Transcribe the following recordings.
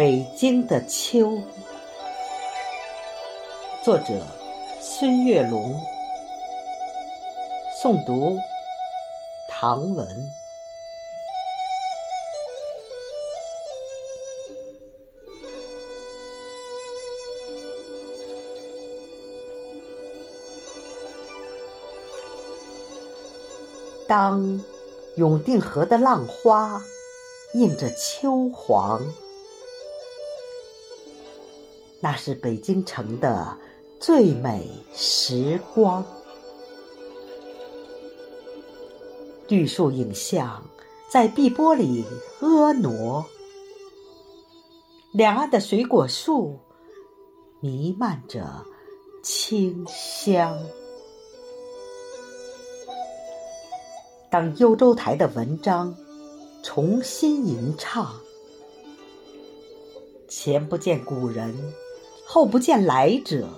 北京的秋，作者孙月龙，诵读唐文。当永定河的浪花映着秋黄。那是北京城的最美时光。绿树影像在碧波里婀娜，两岸的水果树弥漫着清香。当幽州台的文章重新吟唱，前不见古人。后不见来者，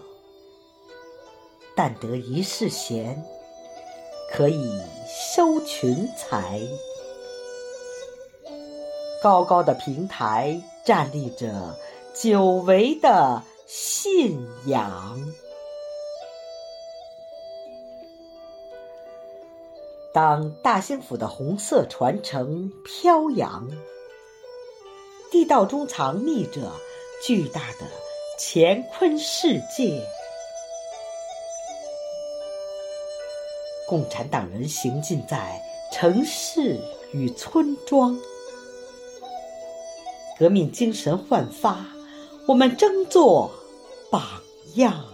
但得一世闲，可以收群才。高高的平台站立着久违的信仰。当大兴府的红色传承飘扬，地道中藏匿着巨大的。乾坤世界，共产党人行进在城市与村庄，革命精神焕发，我们争做榜样。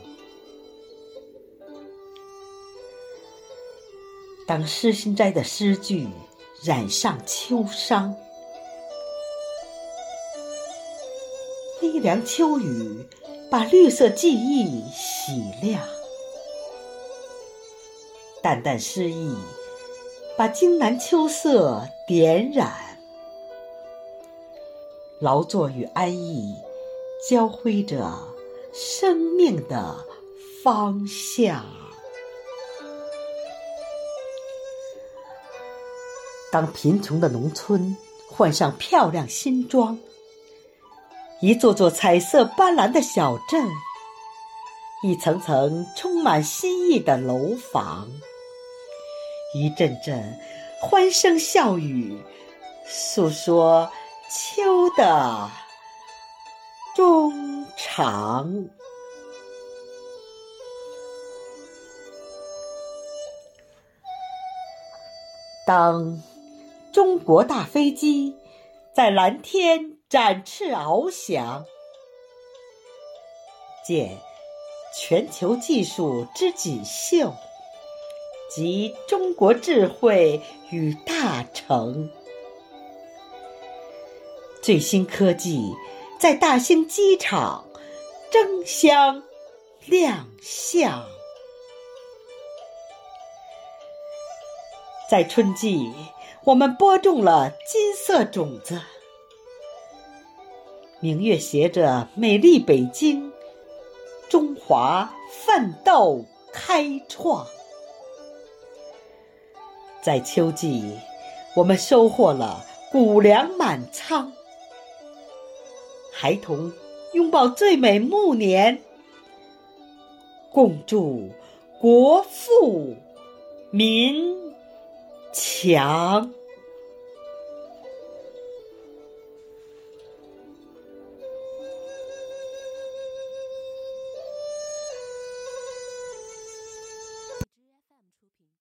当诗心斋的诗句染上秋殇。微凉秋雨，把绿色记忆洗亮；淡淡诗意，把荆南秋色点染。劳作与安逸，交辉着生命的方向。当贫穷的农村换上漂亮新装。一座座彩色斑斓的小镇，一层层充满新意的楼房，一阵阵欢声笑语，诉说秋的衷肠。当中国大飞机在蓝天。展翅翱翔，见全球技术之锦绣，集中国智慧与大成。最新科技在大兴机场争相亮相，在春季，我们播种了金色种子。明月携着美丽北京，中华奋斗开创。在秋季，我们收获了谷粮满仓。孩童拥抱最美暮年，共祝国富民强。